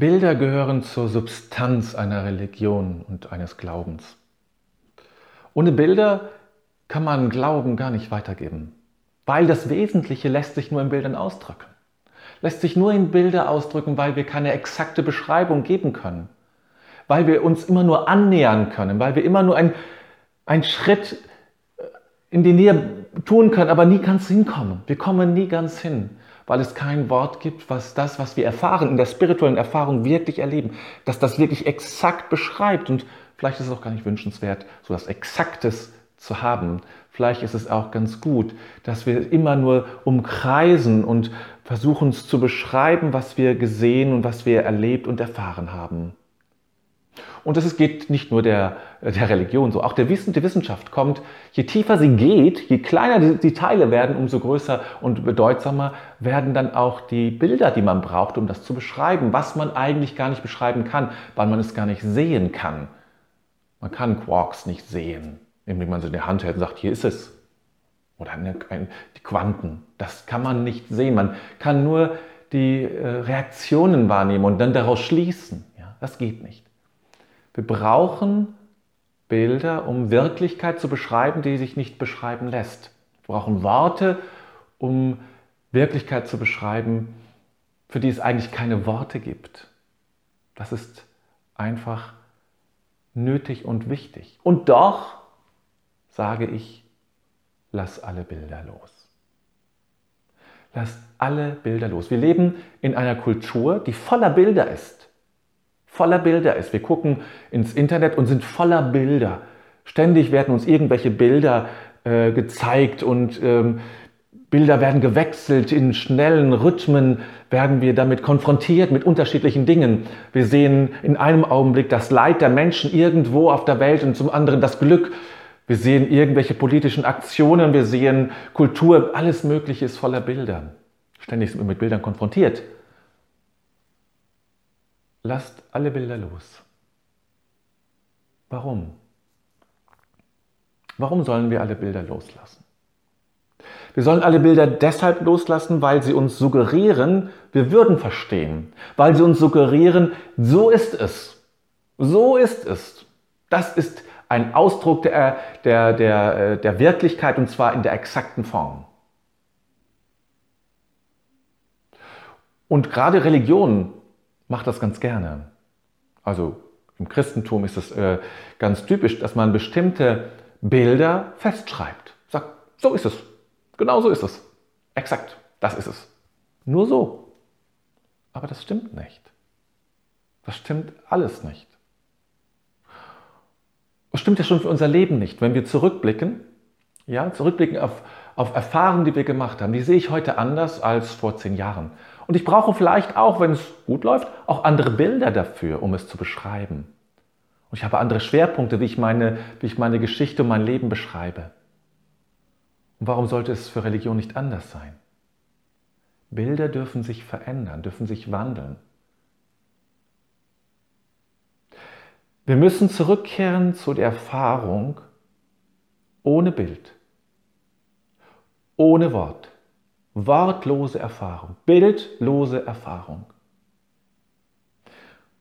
Bilder gehören zur Substanz einer Religion und eines Glaubens. Ohne Bilder kann man Glauben gar nicht weitergeben, weil das Wesentliche lässt sich nur in Bildern ausdrücken. Lässt sich nur in Bilder ausdrücken, weil wir keine exakte Beschreibung geben können, weil wir uns immer nur annähern können, weil wir immer nur einen Schritt in die Nähe tun können, aber nie ganz hinkommen. Wir kommen nie ganz hin weil es kein Wort gibt, was das, was wir erfahren, in der spirituellen Erfahrung wirklich erleben, dass das wirklich exakt beschreibt. Und vielleicht ist es auch gar nicht wünschenswert, so etwas Exaktes zu haben. Vielleicht ist es auch ganz gut, dass wir immer nur umkreisen und versuchen es zu beschreiben, was wir gesehen und was wir erlebt und erfahren haben. Und das geht nicht nur der, der Religion so, auch der, Wissen, die Wissenschaft kommt, je tiefer sie geht, je kleiner die, die Teile werden, umso größer und bedeutsamer werden dann auch die Bilder, die man braucht, um das zu beschreiben, was man eigentlich gar nicht beschreiben kann, weil man es gar nicht sehen kann. Man kann Quarks nicht sehen, indem man sie in der Hand hält und sagt, hier ist es. Oder eine, die Quanten, das kann man nicht sehen. Man kann nur die äh, Reaktionen wahrnehmen und dann daraus schließen. Ja, das geht nicht. Wir brauchen Bilder, um Wirklichkeit zu beschreiben, die sich nicht beschreiben lässt. Wir brauchen Worte, um Wirklichkeit zu beschreiben, für die es eigentlich keine Worte gibt. Das ist einfach nötig und wichtig. Und doch sage ich, lass alle Bilder los. Lass alle Bilder los. Wir leben in einer Kultur, die voller Bilder ist voller Bilder ist. Wir gucken ins Internet und sind voller Bilder. Ständig werden uns irgendwelche Bilder äh, gezeigt und ähm, Bilder werden gewechselt, in schnellen Rhythmen werden wir damit konfrontiert mit unterschiedlichen Dingen. Wir sehen in einem Augenblick das Leid der Menschen irgendwo auf der Welt und zum anderen das Glück. Wir sehen irgendwelche politischen Aktionen, wir sehen Kultur, alles Mögliche ist voller Bilder. Ständig sind wir mit Bildern konfrontiert. Lasst alle Bilder los. Warum? Warum sollen wir alle Bilder loslassen? Wir sollen alle Bilder deshalb loslassen, weil sie uns suggerieren, wir würden verstehen. Weil sie uns suggerieren, so ist es. So ist es. Das ist ein Ausdruck der, der, der, der Wirklichkeit und zwar in der exakten Form. Und gerade Religion macht das ganz gerne. Also im Christentum ist es äh, ganz typisch, dass man bestimmte Bilder festschreibt. Sagt, so ist es. Genau so ist es. Exakt, das ist es. Nur so. Aber das stimmt nicht. Das stimmt alles nicht. Das stimmt ja schon für unser Leben nicht. Wenn wir zurückblicken, ja, zurückblicken auf, auf Erfahrungen, die wir gemacht haben, die sehe ich heute anders als vor zehn Jahren. Und ich brauche vielleicht auch, wenn es gut läuft, auch andere Bilder dafür, um es zu beschreiben. Und ich habe andere Schwerpunkte, wie ich meine, wie ich meine Geschichte und mein Leben beschreibe. Und warum sollte es für Religion nicht anders sein? Bilder dürfen sich verändern, dürfen sich wandeln. Wir müssen zurückkehren zu der Erfahrung ohne Bild, ohne Wort. Wortlose Erfahrung, bildlose Erfahrung.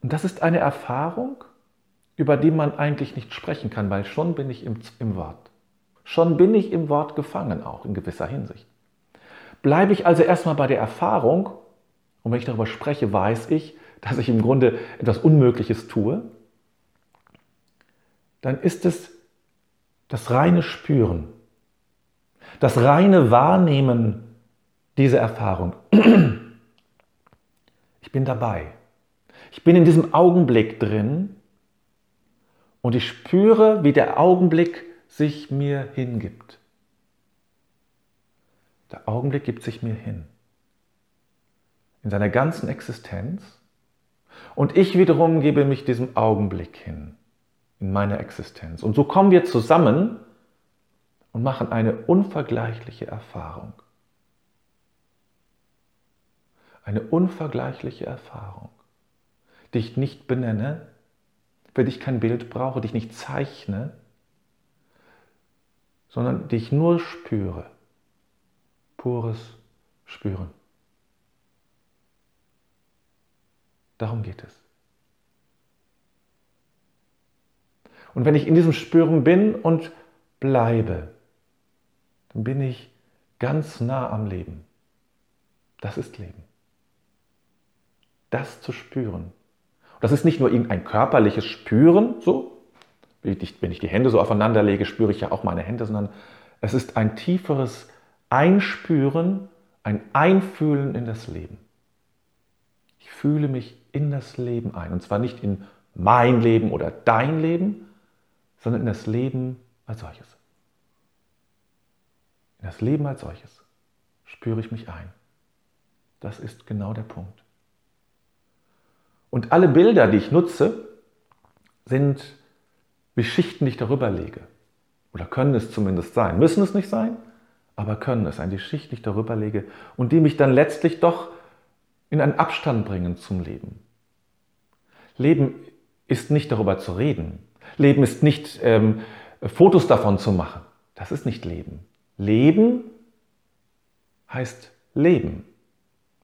Und das ist eine Erfahrung, über die man eigentlich nicht sprechen kann, weil schon bin ich im, im Wort. Schon bin ich im Wort gefangen, auch in gewisser Hinsicht. Bleibe ich also erstmal bei der Erfahrung, und wenn ich darüber spreche, weiß ich, dass ich im Grunde etwas Unmögliches tue, dann ist es das reine Spüren, das reine Wahrnehmen diese Erfahrung. Ich bin dabei. Ich bin in diesem Augenblick drin und ich spüre, wie der Augenblick sich mir hingibt. Der Augenblick gibt sich mir hin. In seiner ganzen Existenz. Und ich wiederum gebe mich diesem Augenblick hin. In meiner Existenz. Und so kommen wir zusammen und machen eine unvergleichliche Erfahrung eine unvergleichliche Erfahrung, die ich nicht benenne, für die ich kein Bild brauche, die ich nicht zeichne, sondern die ich nur spüre. Pures Spüren. Darum geht es. Und wenn ich in diesem Spüren bin und bleibe, dann bin ich ganz nah am Leben. Das ist Leben. Das zu spüren. das ist nicht nur irgendein körperliches Spüren, so, wenn ich die Hände so aufeinander lege, spüre ich ja auch meine Hände, sondern es ist ein tieferes Einspüren, ein Einfühlen in das Leben. Ich fühle mich in das Leben ein. Und zwar nicht in mein Leben oder dein Leben, sondern in das Leben als solches. In das Leben als solches spüre ich mich ein. Das ist genau der Punkt. Und alle Bilder, die ich nutze, sind wie Schichten, die ich darüber lege. Oder können es zumindest sein. Müssen es nicht sein, aber können es sein. Die Schicht, die ich darüber lege und die mich dann letztlich doch in einen Abstand bringen zum Leben. Leben ist nicht darüber zu reden. Leben ist nicht ähm, Fotos davon zu machen. Das ist nicht Leben. Leben heißt Leben.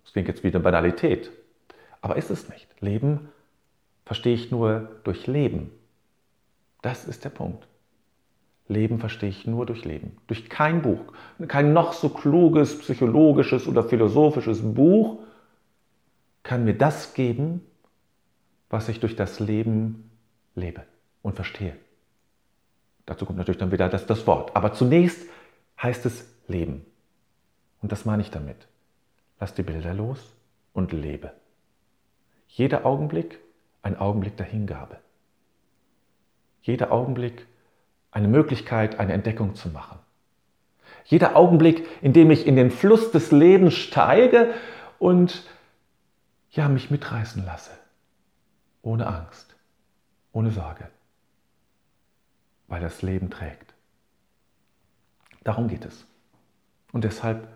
Das klingt jetzt wieder Banalität. Aber ist es nicht. Leben verstehe ich nur durch Leben. Das ist der Punkt. Leben verstehe ich nur durch Leben. Durch kein Buch. Kein noch so kluges, psychologisches oder philosophisches Buch kann mir das geben, was ich durch das Leben lebe und verstehe. Dazu kommt natürlich dann wieder das, das Wort. Aber zunächst heißt es Leben. Und das meine ich damit. Lass die Bilder los und lebe. Jeder Augenblick ein Augenblick der Hingabe. Jeder Augenblick eine Möglichkeit, eine Entdeckung zu machen. Jeder Augenblick, in dem ich in den Fluss des Lebens steige und ja, mich mitreißen lasse. Ohne Angst, ohne Sorge, weil das Leben trägt. Darum geht es. Und deshalb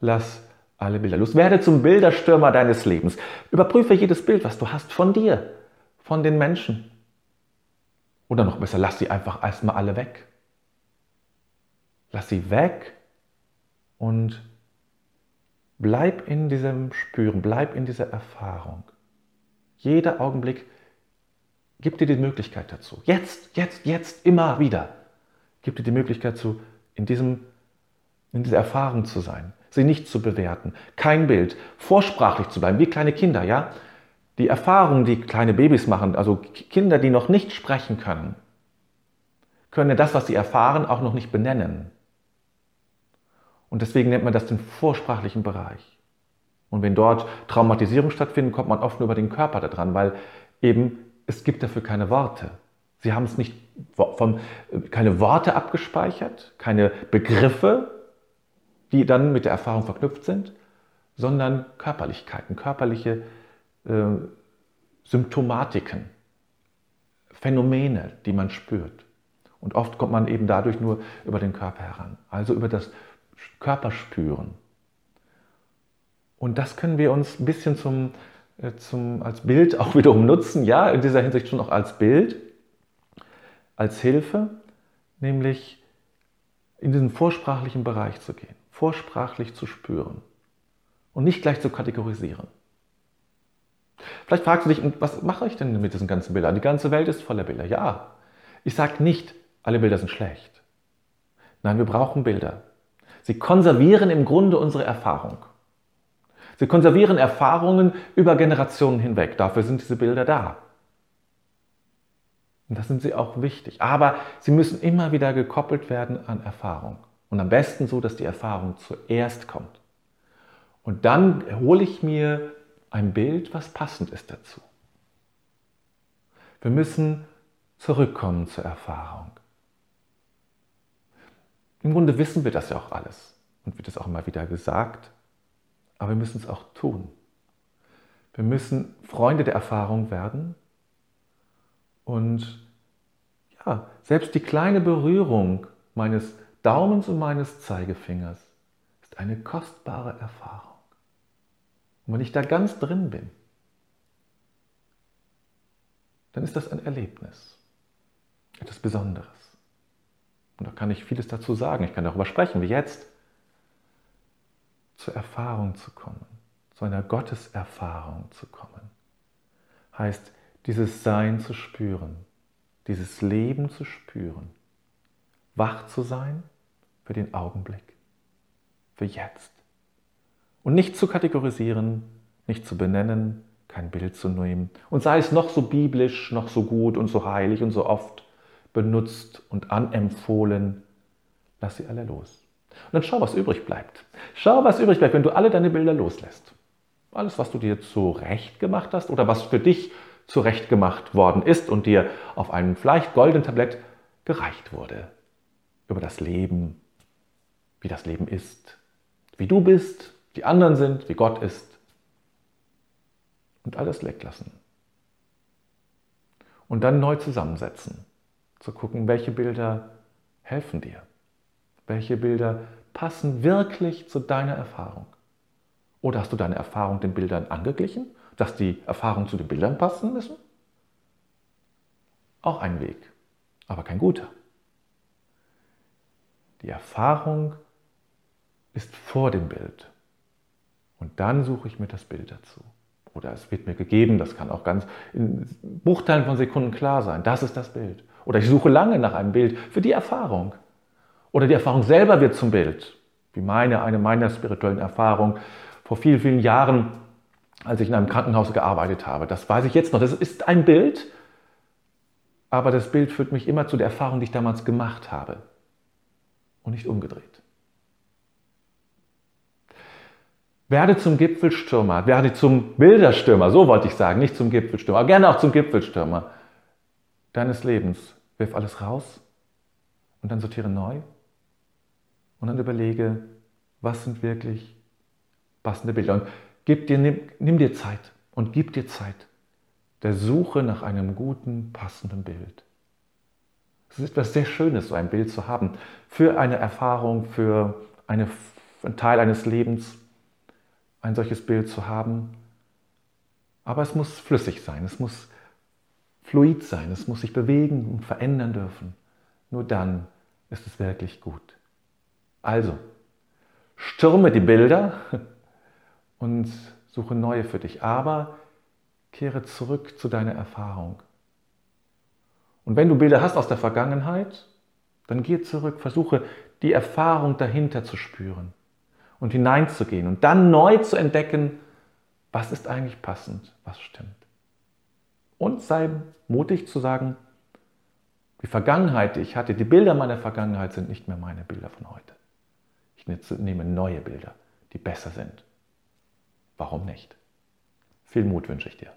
lass alle Bilder los. Werde zum Bilderstürmer deines Lebens. Überprüfe jedes Bild, was du hast von dir, von den Menschen. Oder noch besser, lass sie einfach erstmal alle weg. Lass sie weg und bleib in diesem Spüren, bleib in dieser Erfahrung. Jeder Augenblick gibt dir die Möglichkeit dazu. Jetzt, jetzt, jetzt, immer wieder. Gibt dir die Möglichkeit dazu, in, diesem, in dieser Erfahrung zu sein sie nicht zu bewerten. Kein Bild. Vorsprachlich zu bleiben, wie kleine Kinder, ja? Die Erfahrungen, die kleine Babys machen, also Kinder, die noch nicht sprechen können, können das, was sie erfahren, auch noch nicht benennen. Und deswegen nennt man das den vorsprachlichen Bereich. Und wenn dort Traumatisierung stattfindet, kommt man oft nur über den Körper da dran, weil eben es gibt dafür keine Worte. Sie haben es nicht vom, keine Worte abgespeichert, keine Begriffe, die dann mit der Erfahrung verknüpft sind, sondern Körperlichkeiten, körperliche äh, Symptomatiken, Phänomene, die man spürt. Und oft kommt man eben dadurch nur über den Körper heran, also über das Körperspüren. Und das können wir uns ein bisschen zum, äh, zum, als Bild auch wiederum nutzen, ja, in dieser Hinsicht schon auch als Bild, als Hilfe, nämlich in diesen vorsprachlichen Bereich zu gehen vorsprachlich zu spüren und nicht gleich zu kategorisieren. Vielleicht fragst du dich, was mache ich denn mit diesen ganzen Bildern? Die ganze Welt ist voller Bilder. Ja, ich sage nicht, alle Bilder sind schlecht. Nein, wir brauchen Bilder. Sie konservieren im Grunde unsere Erfahrung. Sie konservieren Erfahrungen über Generationen hinweg. Dafür sind diese Bilder da. Und das sind sie auch wichtig. Aber sie müssen immer wieder gekoppelt werden an Erfahrung. Und am besten so, dass die Erfahrung zuerst kommt. Und dann hole ich mir ein Bild, was passend ist dazu. Wir müssen zurückkommen zur Erfahrung. Im Grunde wissen wir das ja auch alles und wird es auch immer wieder gesagt, aber wir müssen es auch tun. Wir müssen Freunde der Erfahrung werden und ja, selbst die kleine Berührung meines Daumens und meines Zeigefingers ist eine kostbare Erfahrung. Und wenn ich da ganz drin bin, dann ist das ein Erlebnis, etwas Besonderes. Und da kann ich vieles dazu sagen. Ich kann darüber sprechen, wie jetzt zur Erfahrung zu kommen, zu einer Gotteserfahrung zu kommen. heißt, dieses Sein zu spüren, dieses Leben zu spüren, wach zu sein für den Augenblick, für jetzt. Und nicht zu kategorisieren, nicht zu benennen, kein Bild zu nehmen. Und sei es noch so biblisch, noch so gut und so heilig und so oft benutzt und anempfohlen, lass sie alle los. Und dann schau, was übrig bleibt. Schau, was übrig bleibt, wenn du alle deine Bilder loslässt. Alles, was du dir zurecht gemacht hast oder was für dich zurecht gemacht worden ist und dir auf einem vielleicht goldenen Tablett gereicht wurde. Über das Leben, wie das Leben ist, wie du bist, die anderen sind, wie Gott ist. Und alles weglassen. Und dann neu zusammensetzen. Zu gucken, welche Bilder helfen dir. Welche Bilder passen wirklich zu deiner Erfahrung. Oder hast du deine Erfahrung den Bildern angeglichen, dass die Erfahrungen zu den Bildern passen müssen? Auch ein Weg, aber kein guter. Die Erfahrung ist vor dem Bild. Und dann suche ich mir das Bild dazu. Oder es wird mir gegeben, das kann auch ganz in Bruchteilen von Sekunden klar sein. Das ist das Bild. Oder ich suche lange nach einem Bild für die Erfahrung. Oder die Erfahrung selber wird zum Bild. Wie meine, eine meiner spirituellen Erfahrungen vor vielen, vielen Jahren, als ich in einem Krankenhaus gearbeitet habe. Das weiß ich jetzt noch. Das ist ein Bild, aber das Bild führt mich immer zu der Erfahrung, die ich damals gemacht habe. Und nicht umgedreht. Werde zum Gipfelstürmer, werde zum Bilderstürmer, so wollte ich sagen, nicht zum Gipfelstürmer, aber gerne auch zum Gipfelstürmer deines Lebens. Wirf alles raus und dann sortiere neu und dann überlege, was sind wirklich passende Bilder. Und gib dir, nimm, nimm dir Zeit und gib dir Zeit der Suche nach einem guten, passenden Bild. Es ist etwas sehr Schönes, so ein Bild zu haben für eine Erfahrung, für eine, einen Teil eines Lebens, ein solches Bild zu haben. Aber es muss flüssig sein, es muss fluid sein, es muss sich bewegen und verändern dürfen. Nur dann ist es wirklich gut. Also, stürme die Bilder und suche neue für dich, aber kehre zurück zu deiner Erfahrung. Und wenn du Bilder hast aus der Vergangenheit, dann geh zurück, versuche die Erfahrung dahinter zu spüren und hineinzugehen und dann neu zu entdecken, was ist eigentlich passend, was stimmt. Und sei mutig zu sagen, die Vergangenheit, die ich hatte, die Bilder meiner Vergangenheit sind nicht mehr meine Bilder von heute. Ich nehme neue Bilder, die besser sind. Warum nicht? Viel Mut wünsche ich dir.